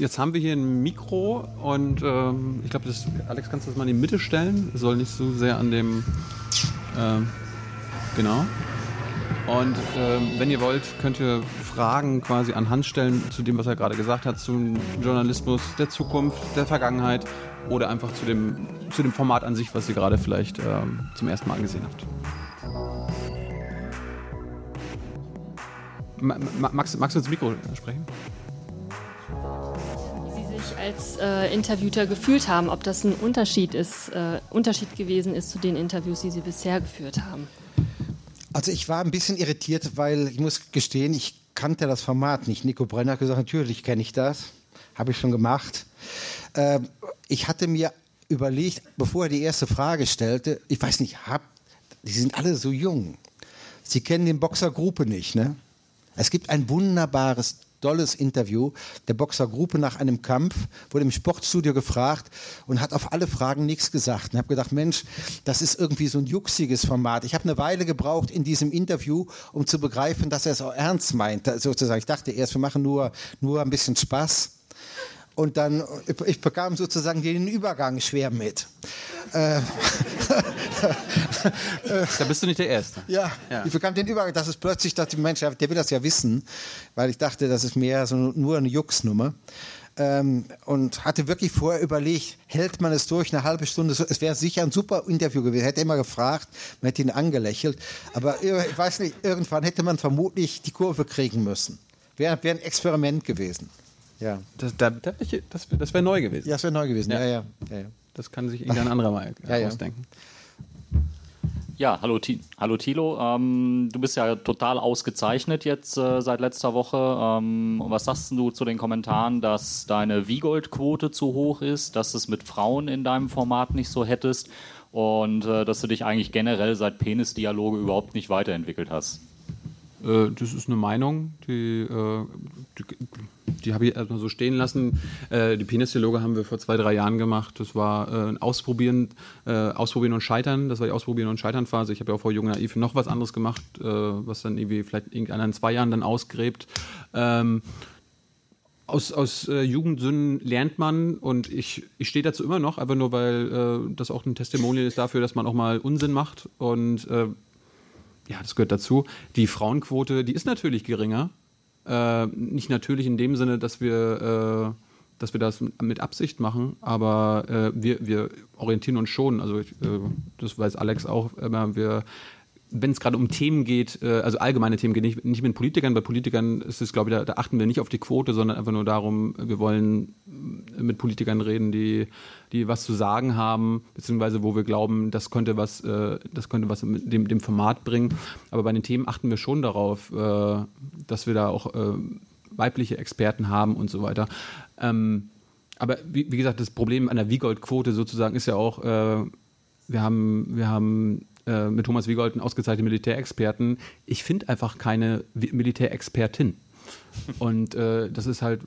Jetzt haben wir hier ein Mikro und ähm, ich glaube, Alex, kannst du das mal in die Mitte stellen? Es soll nicht so sehr an dem. Ähm, genau. Und ähm, wenn ihr wollt, könnt ihr Fragen quasi an Hans stellen zu dem, was er gerade gesagt hat, zum Journalismus der Zukunft, der Vergangenheit oder einfach zu dem, zu dem Format an sich, was ihr gerade vielleicht ähm, zum ersten Mal angesehen habt. Ma Max, magst du ins Mikro sprechen? Als äh, Interviewter gefühlt haben, ob das ein Unterschied ist, äh, Unterschied gewesen ist zu den Interviews, die Sie bisher geführt haben. Also ich war ein bisschen irritiert, weil ich muss gestehen, ich kannte das Format nicht. Nico Brenner hat gesagt, natürlich kenne ich das, habe ich schon gemacht. Äh, ich hatte mir überlegt, bevor er die erste Frage stellte, ich weiß nicht, hab, die sind alle so jung. Sie kennen den Boxer Gruppe nicht, ne? Es gibt ein wunderbares dolles Interview der Boxergruppe nach einem Kampf, wurde im Sportstudio gefragt und hat auf alle Fragen nichts gesagt. Und habe gedacht, Mensch, das ist irgendwie so ein juxiges Format. Ich habe eine Weile gebraucht in diesem Interview, um zu begreifen, dass er es auch ernst meint. Sozusagen, ich dachte erst, wir machen nur, nur ein bisschen Spaß und dann, ich bekam sozusagen den Übergang schwer mit. Äh, da bist du nicht der Erste. Ja, ja, ich bekam den Übergang, das ist plötzlich, dass die Mensch, der will das ja wissen, weil ich dachte, das ist mehr so nur eine Juxnummer. Ähm, und hatte wirklich vorher überlegt, hält man es durch eine halbe Stunde? Es wäre sicher ein super Interview gewesen. Hätte immer gefragt, man hätte ihn angelächelt. Aber ich weiß nicht, irgendwann hätte man vermutlich die Kurve kriegen müssen. Wäre wär ein Experiment gewesen. Ja. Das, da, das, das wäre neu gewesen. Ja, das wäre neu gewesen. Ja. Ja, ja, ja, Das kann sich irgendein anderer mal ja, ausdenken. Ja, hallo, hallo Thilo. Ähm, du bist ja total ausgezeichnet jetzt äh, seit letzter Woche. Ähm, was sagst du zu den Kommentaren, dass deine Wiegold-Quote zu hoch ist, dass du es mit Frauen in deinem Format nicht so hättest und äh, dass du dich eigentlich generell seit Penis-Dialoge überhaupt nicht weiterentwickelt hast? Äh, das ist eine Meinung, die, äh, die, die habe ich erstmal so stehen lassen. Äh, die Penisdialoge haben wir vor zwei, drei Jahren gemacht. Das war ein Ausprobieren, Ausprobieren und Scheitern. Das war die Ausprobieren und Scheitern-Phase. Ich habe ja auch vor Jung Naiv noch was anderes gemacht, was dann irgendwie vielleicht irgendeiner in zwei Jahren dann ausgräbt. Ähm, aus, aus äh, Jugendsünden lernt man und ich, ich stehe dazu immer noch, einfach nur, weil äh, das auch ein Testimonial ist dafür, dass man auch mal Unsinn macht und äh, ja, das gehört dazu. Die Frauenquote, die ist natürlich geringer. Äh, nicht natürlich in dem Sinne, dass wir, äh, dass wir das mit Absicht machen, aber äh, wir, wir orientieren uns schon. Also ich, äh, das weiß Alex auch immer. Wir wenn es gerade um Themen geht, äh, also allgemeine Themen geht, nicht, nicht mit Politikern, bei Politikern ist es, glaube ich, da, da, achten wir nicht auf die Quote, sondern einfach nur darum, wir wollen mit Politikern reden, die, die was zu sagen haben, beziehungsweise wo wir glauben, das könnte was, äh, das könnte was dem, dem Format bringen. Aber bei den Themen achten wir schon darauf, äh, dass wir da auch weibliche Experten haben und so weiter. Ähm, aber wie, wie, gesagt, das Problem an der Wiegold-Quote sozusagen ist ja auch, wir haben, wir haben äh, mit Thomas Wiegold einen ausgezeichneten Militärexperten. Ich finde einfach keine Militärexpertin. Und äh, das ist halt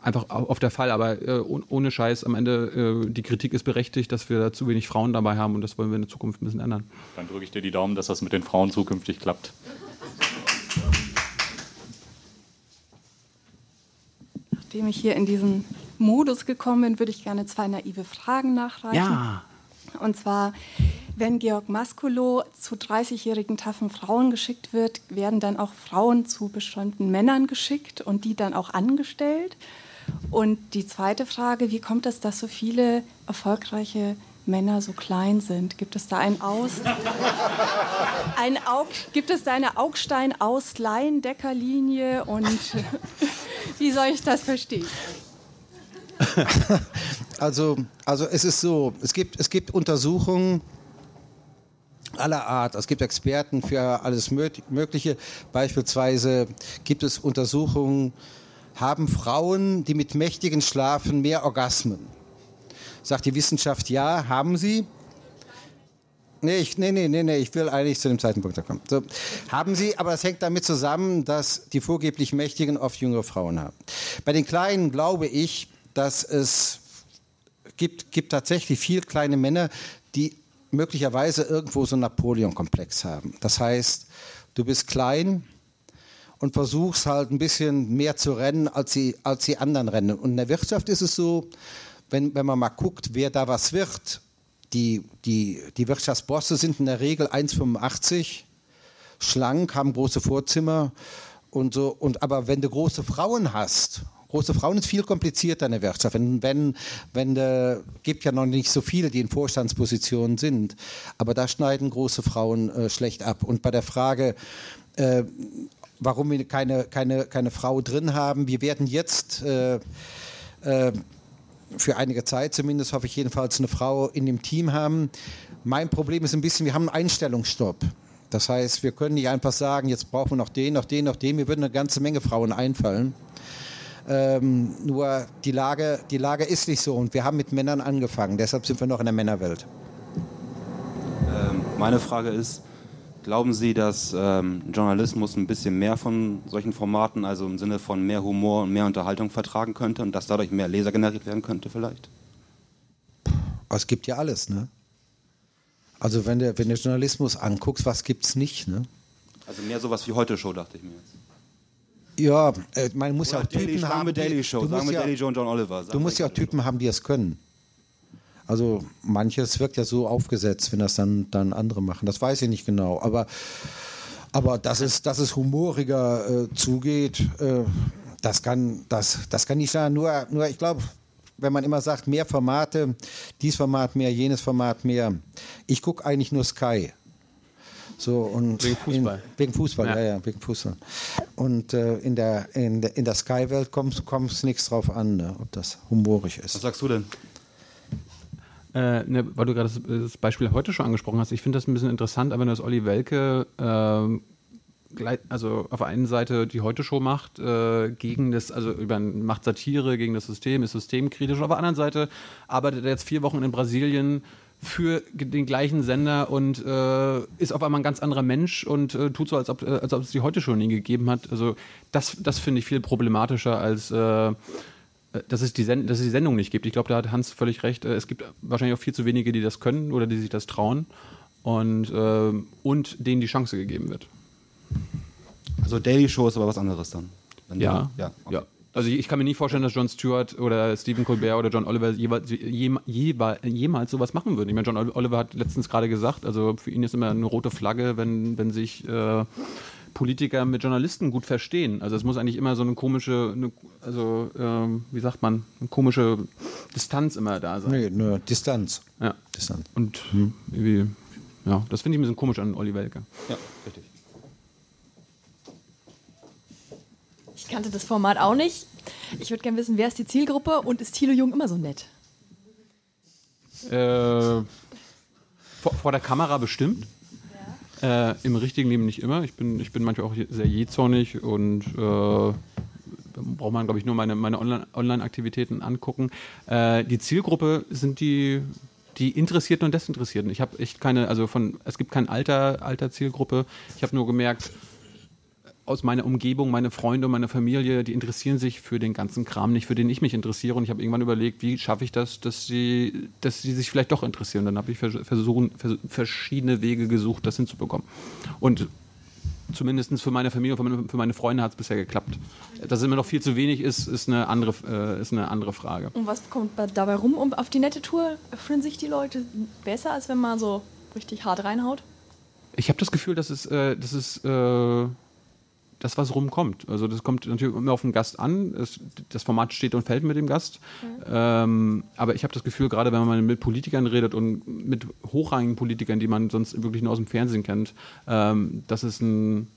einfach auf der Fall, aber äh, ohne Scheiß, am Ende, äh, die Kritik ist berechtigt, dass wir da zu wenig Frauen dabei haben und das wollen wir in der Zukunft ein bisschen ändern. Dann drücke ich dir die Daumen, dass das mit den Frauen zukünftig klappt. Nachdem ich hier in diesen Modus gekommen bin, würde ich gerne zwei naive Fragen nachreichen. Ja. Und zwar, wenn Georg Maskulo zu 30-jährigen taffen Frauen geschickt wird, werden dann auch Frauen zu bestimmten Männern geschickt und die dann auch angestellt? Und die zweite Frage, wie kommt es, dass so viele erfolgreiche Männer so klein sind? Gibt es da ein Aus ein Aug gibt es da eine Augstein-Auslein-Deckerlinie und wie soll ich das verstehen? Also, also es ist so, es gibt, es gibt Untersuchungen aller Art. Es gibt Experten für alles Mögliche. Beispielsweise gibt es Untersuchungen, haben Frauen, die mit Mächtigen schlafen, mehr Orgasmen? Sagt die Wissenschaft ja, haben sie. Nee, ich, nee, nee, nee, ich will eigentlich zu dem Zeitpunkt kommen. So, haben sie, aber das hängt damit zusammen, dass die vorgeblich Mächtigen oft jüngere Frauen haben. Bei den Kleinen glaube ich, dass es gibt, gibt tatsächlich viel kleine Männer, die möglicherweise irgendwo so einen Napoleon-Komplex haben. Das heißt, du bist klein und versuchst halt ein bisschen mehr zu rennen, als die, als die anderen rennen. Und in der Wirtschaft ist es so, wenn, wenn man mal guckt, wer da was wird, die, die, die Wirtschaftsbosse sind in der Regel 1,85, schlank, haben große Vorzimmer und so. Und, aber wenn du große Frauen hast, große Frauen ist viel komplizierter in der Wirtschaft. Wenn, wenn, wenn äh, gibt ja noch nicht so viele, die in Vorstandspositionen sind, aber da schneiden große Frauen äh, schlecht ab. Und bei der Frage, äh, warum wir keine, keine, keine Frau drin haben, wir werden jetzt äh, äh, für einige Zeit zumindest, hoffe ich jedenfalls, eine Frau in dem Team haben. Mein Problem ist ein bisschen, wir haben einen Einstellungsstopp. Das heißt, wir können nicht einfach sagen, jetzt brauchen wir noch den, noch den, noch den. Mir würden eine ganze Menge Frauen einfallen. Ähm, nur die Lage, die Lage ist nicht so und wir haben mit Männern angefangen. Deshalb sind wir noch in der Männerwelt. Ähm, meine Frage ist, glauben Sie, dass ähm, Journalismus ein bisschen mehr von solchen Formaten, also im Sinne von mehr Humor und mehr Unterhaltung vertragen könnte und dass dadurch mehr Leser generiert werden könnte vielleicht? Es gibt ja alles, ne? Also wenn du, wenn du Journalismus anguckst, was gibt's nicht, ne? Also mehr sowas wie heute Show, dachte ich mir jetzt. Ja, äh, man muss Oder ja auch Daily, Typen haben. Daily Show, du sagen musst wir ja, Daily Joe und John Oliver. du musst ja auch Typen haben, die es können. Also manches wirkt ja so aufgesetzt, wenn das dann, dann andere machen. Das weiß ich nicht genau. Aber, aber dass, es, dass es humoriger äh, zugeht, äh, das, kann, das, das kann nicht sein. Nur, nur ich glaube, wenn man immer sagt, mehr Formate, dies Format mehr, jenes Format mehr. Ich gucke eigentlich nur Sky. So, und Wegen Fußball. In, wegen Fußball, ja. Ja. ja, wegen Fußball. Und äh, in der, in der, in der Sky-Welt kommt es nichts drauf an, ne, ob das humorig ist. Was sagst du denn? Äh, ne, weil du gerade das, das Beispiel heute schon angesprochen hast, ich finde das ein bisschen interessant, aber wenn das Olli Welke ähm, also auf der einen Seite die Heute-Show macht, äh, gegen das, also über, macht Satire gegen das System, ist systemkritisch, auf der anderen Seite arbeitet er jetzt vier Wochen in Brasilien für den gleichen Sender und äh, ist auf einmal ein ganz anderer Mensch und äh, tut so, als ob, äh, als ob es die Heute-Show nie gegeben hat. Also das, das finde ich viel problematischer als äh, dass es, die Send dass es die Sendung nicht gibt. Ich glaube, da hat Hans völlig recht. Äh, Es gibt wahrscheinlich auch viel zu wenige, die das können oder die sich das trauen und, ähm, und denen die Chance gegeben wird. Also Daily Show ist aber was anderes dann. Wenn du- Ja, ja, okay. ja. Also ich ich kann mir nie vorstellen, dass Jon Stewart oder Stephen Colbert oder John Oliver jeweils, jeweils, jemals sowas machen würden. Ich meine, John Oliver hat letztens gerade gesagt, also für ihn ist immer eine rote Flagge, wenn, wenn sich äh, Politiker mit Journalisten gut verstehen. Also es muss eigentlich immer so eine komische, eine, also ähm, wie sagt man, eine komische Distanz immer da sein. Nee, nur Distanz. Ja. Distanz. Und irgendwie, ja, das finde ich ein bisschen komisch an Olli Welke. ja, richtig. Ich kannte das Format auch nicht. Ich würde gerne wissen, wer ist die Zielgruppe und ist Thilo Jung immer so nett? Äh, vor, vor der Kamera bestimmt. Äh, Im richtigen Leben nicht immer. Ich bin, ich bin manchmal auch sehr jähzornig und äh, braucht man, glaube ich, nur meine, meine Online- Online-Aktivitäten angucken. Äh, die Zielgruppe sind die, die Interessierten und Desinteressierten. Ich habe echt keine, also von, es gibt kein Alter, Alter Zielgruppe. Ich habe nur gemerkt, aus meiner Umgebung, meine Freunde und meine Familie, die interessieren sich für den ganzen Kram nicht, für den ich mich interessiere. Und ich habe irgendwann überlegt, wie schaffe ich das, dass sie, dass sie sich vielleicht doch interessieren. Dann habe ich vers versuchen, vers verschiedene Wege gesucht, das hinzubekommen. Und zumindest für meine Familie und für meine, für meine Freunde hat es bisher geklappt. Dass es immer noch viel zu wenig ist, ist eine andere, äh, ist eine andere Frage. Und was kommt bei- dabei rum? Um, auf die nette Tour fühlen sich die Leute besser, als wenn man so richtig hart reinhaut? Ich habe das Gefühl, dass es, äh, dass es äh, das, was rumkommt. Also das kommt natürlich immer auf den Gast an. Es, das Format steht und fällt mit dem Gast. Ähm, aber ich habe das Gefühl, gerade wenn man mit Politikern redet und mit hochrangigen Politikern, die man sonst wirklich nur aus dem Fernsehen kennt, ähm, dass es ein,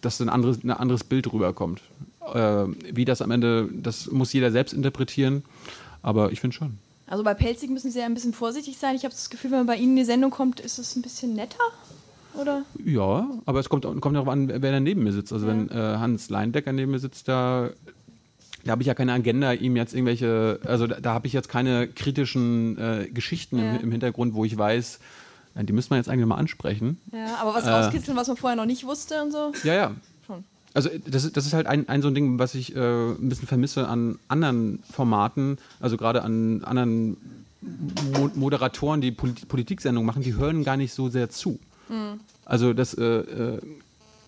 dass ein anderes, ein anderes Bild rüberkommt. Äh, wie das am Ende, das muss jeder selbst interpretieren. Aber ich finde schon. Also bei Pelzig müssen Sie ja ein bisschen vorsichtig sein. Ich habe das Gefühl, wenn man bei Ihnen in die Sendung kommt, ist es ein bisschen netter? Oder? Ja, aber es kommt, kommt darauf an, wer da neben mir sitzt. Also wenn äh, Hans Leindecker neben mir sitzt, da, da habe ich ja keine Agenda, ihm jetzt irgendwelche, also da, da habe ich jetzt keine kritischen äh, Geschichten Ja. im, im Hintergrund, wo ich weiß, ja, die müssen wir jetzt eigentlich mal ansprechen. Ja, aber was Äh. rauskitzeln, was man vorher noch nicht wusste und so? Ja, ja. Schon. Also das ist, das ist halt ein, ein so ein Ding, was ich äh, ein bisschen vermisse an anderen Formaten, also gerade an anderen Mo Moderatoren, die Polit Politiksendungen machen, die hören gar nicht so sehr zu. Also das, äh, äh,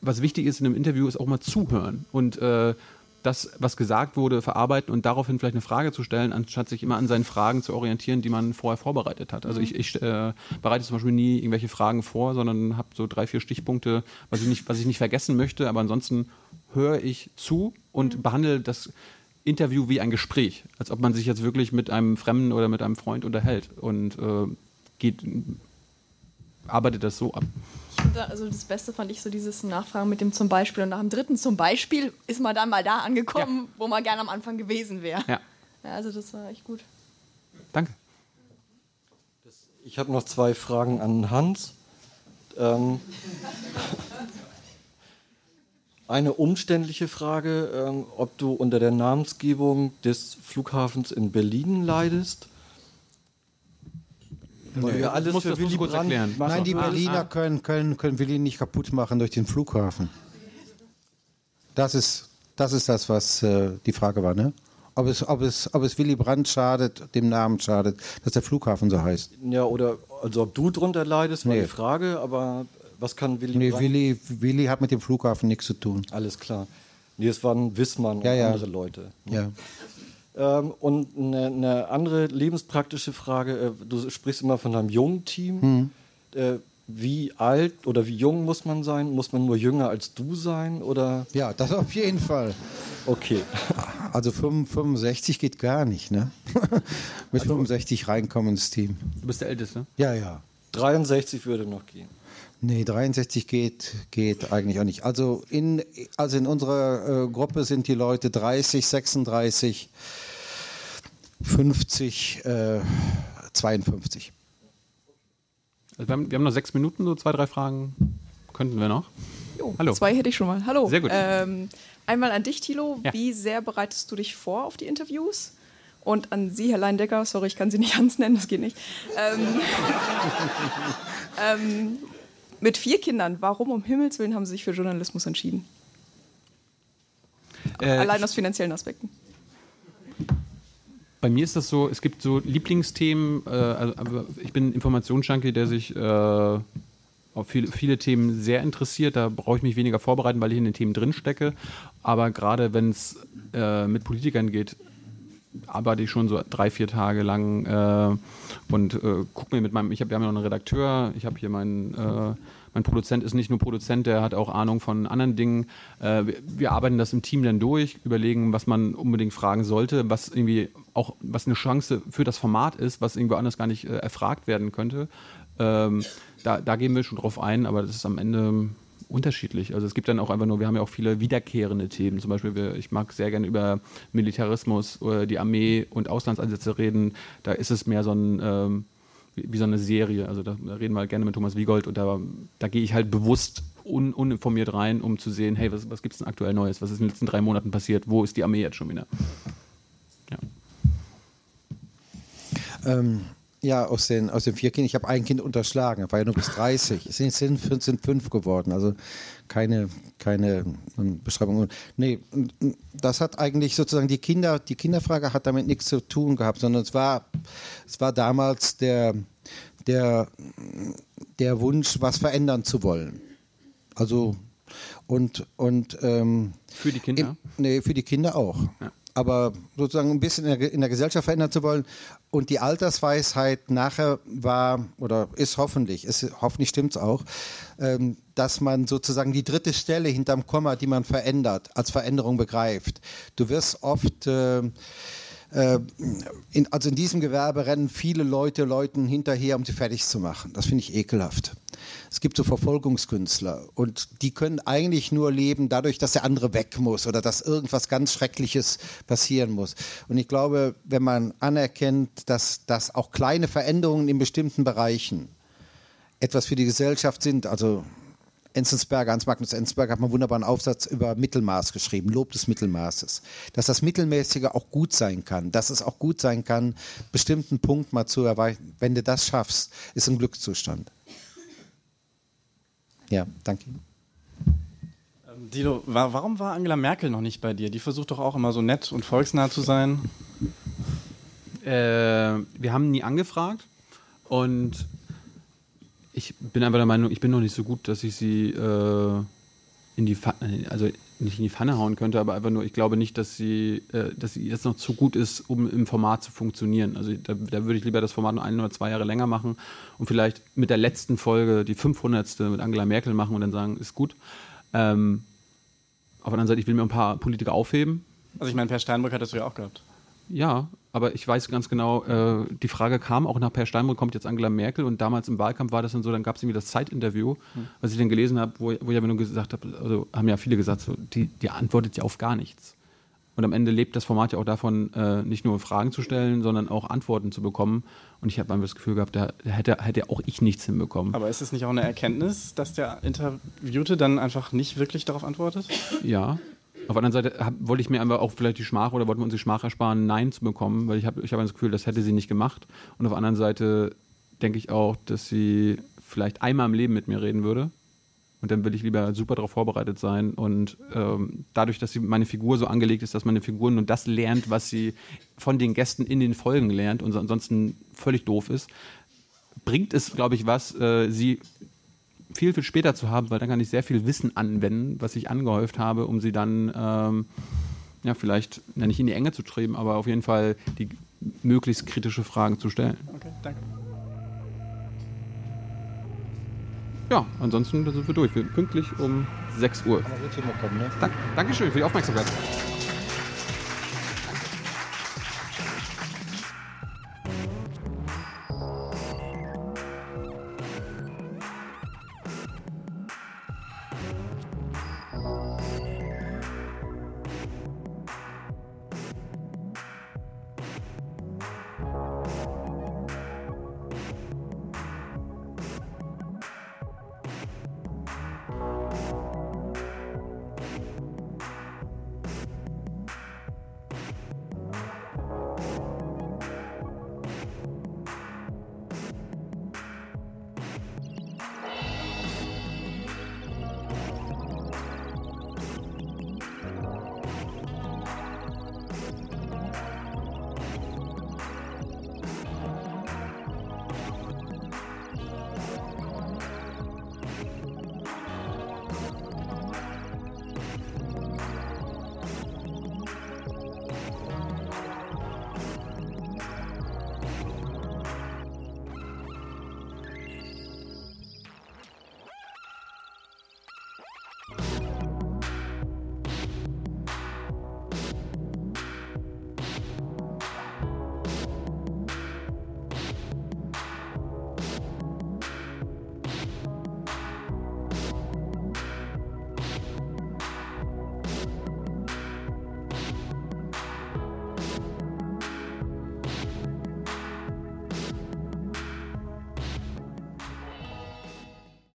was wichtig ist in einem Interview, ist auch mal zuhören und äh, das, was gesagt wurde, verarbeiten und daraufhin vielleicht eine Frage zu stellen, anstatt sich immer an seinen Fragen zu orientieren, die man vorher vorbereitet hat. Also ich, ich äh, bereite zum Beispiel nie irgendwelche Fragen vor, sondern habe so drei, vier Stichpunkte, was ich, nicht, was ich nicht vergessen möchte, aber ansonsten höre ich zu und behandle das Interview wie ein Gespräch, als ob man sich jetzt wirklich mit einem Fremden oder mit einem Freund unterhält und äh, geht, arbeitet das so ab. Also das Beste fand ich so dieses Nachfragen mit dem zum Beispiel und nach dem dritten zum Beispiel ist man dann mal da angekommen, ja. wo man gerne am Anfang gewesen wäre. Ja. ja. Also das war echt gut. Danke. Ich habe noch zwei Fragen an Hans. Ähm, eine umständliche Frage, ähm, ob du unter der Namensgebung des Flughafens in Berlin leidest weil wir alles für Willy Brandt erklären. Nein, die Berliner können, können, können Willy nicht kaputt machen durch den Flughafen. Das ist das, ist das was äh, die Frage war, ne? Ob es, ob, es, ob es Willy Brandt schadet, dem Namen schadet, dass der Flughafen so heißt. Ja, oder also ob du drunter leidest, war nee. die Frage, aber was kann Willy nee, Brandt? Willy, Willy hat mit dem Flughafen nichts zu tun. Alles klar. Nee, es waren Wissmann ja, und ja. andere Leute. Ja. Ähm, und eine, eine, andere lebenspraktische Frage, äh, du sprichst immer von einem jungen Team. Hm. Äh, wie alt oder wie jung muss man sein? Muss man nur jünger als du sein? Oder? Ja, das auf jeden Fall. Okay. Also 65 geht gar nicht, ne? Mit also, 65 reinkommen ins Team. Du bist der Älteste? Ja, ja. 63 würde noch gehen. Nee, 63 geht, geht eigentlich auch nicht. Also in, also in unserer äh, Gruppe sind die Leute 30, 36, 50, äh, 52. Also wir, haben, wir haben noch sechs Minuten, so zwei, drei Fragen könnten wir noch. Jo, Hallo. Zwei hätte ich schon mal. Hallo. Sehr gut. Ähm, einmal an dich, Thilo. Ja. Wie sehr bereitest du dich vor auf die Interviews? Und an Sie, Herr Leindecker, sorry, ich kann Sie nicht Hans nennen, das geht nicht. Ähm, ähm, mit vier Kindern, warum um Himmels Willen haben Sie sich für Journalismus entschieden? Äh, Allein aus finanziellen Aspekten bei mir ist das so, es gibt so Lieblingsthemen, äh, also, ich bin Informationsjunkie, der sich äh, auf viele, viele Themen sehr interessiert. Da brauche ich mich weniger vorbereiten, weil ich in den Themen drin stecke. Aber gerade wenn es äh, mit Politikern geht, arbeite ich schon so drei, vier Tage lang äh, und äh, gucke mir mit meinem, ich habe, wir haben ja noch einen Redakteur, ich habe hier meinen äh, mein Produzent ist nicht nur Produzent, der hat auch Ahnung von anderen Dingen. Äh, wir, wir, arbeiten das im Team dann durch, überlegen, was man unbedingt fragen sollte, was irgendwie auch was eine Chance für das Format ist, was irgendwo anders gar nicht äh, erfragt werden könnte. Ähm, da, da gehen wir schon drauf ein, aber das ist am Ende unterschiedlich. Also es gibt dann auch einfach nur, wir haben ja auch viele wiederkehrende Themen. Zum Beispiel, wir, ich mag sehr gerne über Militarismus, äh, die Armee und Auslandseinsätze reden. Da ist es mehr so ein ähm, wie, wie so eine Serie. Also da, da, reden wir halt gerne mit Thomas Wiegold und da, da gehe ich halt bewusst un, uninformiert rein, um zu sehen, hey, was, was gibt es denn aktuell Neues? Was ist in den letzten drei Monaten passiert? Wo ist die Armee jetzt schon wieder? Ja. Ähm, ja, aus den, aus den vier Kindern. Ich habe ein Kind unterschlagen, war ja nur bis 30. Es sind, sind, sind fünf geworden. Also keine, keine ähm, Beschreibung. Nee, das hat eigentlich sozusagen die Kinder, die Kinderfrage hat damit nichts zu tun gehabt, sondern es war, es war damals der, der, der Wunsch, was verändern zu wollen. Also und und ähm, für die Kinder? Im, nee, für die Kinder auch. Ja aber sozusagen ein bisschen in der, in der, Gesellschaft verändern zu wollen. Und die Altersweisheit nachher war oder ist hoffentlich, ist, hoffentlich stimmt es auch, ähm, dass man sozusagen die dritte Stelle hinterm Komma, die man verändert, als Veränderung begreift. Du wirst oft äh, äh, in, also in diesem Gewerbe rennen viele Leute Leuten hinterher, um sie fertig zu machen. Das finde ich ekelhaft. Es gibt so Verfolgungskünstler und die können eigentlich nur leben dadurch, dass der andere weg muss oder dass irgendwas ganz Schreckliches passieren muss. Und ich glaube, wenn man anerkennt, dass, dass auch kleine Veränderungen in bestimmten Bereichen etwas für die Gesellschaft sind, also Enzensberger, Hans Magnus Enzensberger hat einen wunderbaren Aufsatz über Mittelmaß geschrieben, Lob des Mittelmaßes. Dass das Mittelmäßige auch gut sein kann, dass es auch gut sein kann, bestimmten Punkt mal zu erreichen. Wenn du das schaffst, ist ein Glückszustand. Ja, danke. Ähm, Dilo, warum war Angela Merkel noch nicht bei dir? Die versucht doch auch immer so nett und volksnah zu sein. Äh, wir haben nie angefragt und ich bin einfach der Meinung, ich bin noch nicht so gut, dass ich sie äh, in die Pfanne, also nicht in die Pfanne hauen könnte, aber einfach nur, ich glaube nicht, dass sie, äh, dass sie jetzt noch zu gut ist, um im Format zu funktionieren. Also da, da würde ich lieber das Format noch ein oder zwei Jahre länger machen und vielleicht mit der letzten Folge, die 500. mit Angela Merkel machen und dann sagen, ist gut. Ähm, auf der anderen Seite, ich will mir ein paar Politiker aufheben. Also ich meine, Per Steinbrück hattest du ja auch gehabt. Ja, aber ich weiß ganz genau, äh, die Frage kam auch nach Per Steinbrück, kommt jetzt Angela Merkel und damals im Wahlkampf war das dann so, dann gab es irgendwie das Zeitinterview, hm. was ich dann gelesen habe, wo, wo ich aber nur gesagt habe, also haben ja viele gesagt, so, die, die antwortet ja auf gar nichts. Und am Ende lebt das Format ja auch davon, äh, nicht nur Fragen zu stellen, sondern auch Antworten zu bekommen. Und ich habe einfach das Gefühl gehabt, da, da hätte, hätte auch ich nichts hinbekommen. Aber ist es nicht auch eine Erkenntnis, dass der Interviewte dann einfach nicht wirklich darauf antwortet? Ja, auf der anderen Seite hab, wollte ich mir einfach auch vielleicht die Schmach oder wollten wir uns die Schmach ersparen, Nein zu bekommen, weil ich habe ich hab das Gefühl, das hätte sie nicht gemacht. Und auf der anderen Seite denke ich auch, dass sie vielleicht einmal im Leben mit mir reden würde. Und dann will ich lieber super darauf vorbereitet sein. Und ähm, dadurch, dass sie meine Figur so angelegt ist, dass meine Figur nur das lernt, was sie von den Gästen in den Folgen lernt und ansonsten völlig doof ist, bringt es, glaube ich, was, äh, sie viel, viel später zu haben, weil dann kann ich sehr viel Wissen anwenden, was ich angehäuft habe, um sie dann ähm, ja, vielleicht ja, nicht in die Enge zu treiben, aber auf jeden Fall die möglichst kritische Fragen zu stellen. Okay, danke. Ja, ansonsten sind wir durch. Wir sind pünktlich um 6 Uhr. Dank, Dankeschön für die Aufmerksamkeit.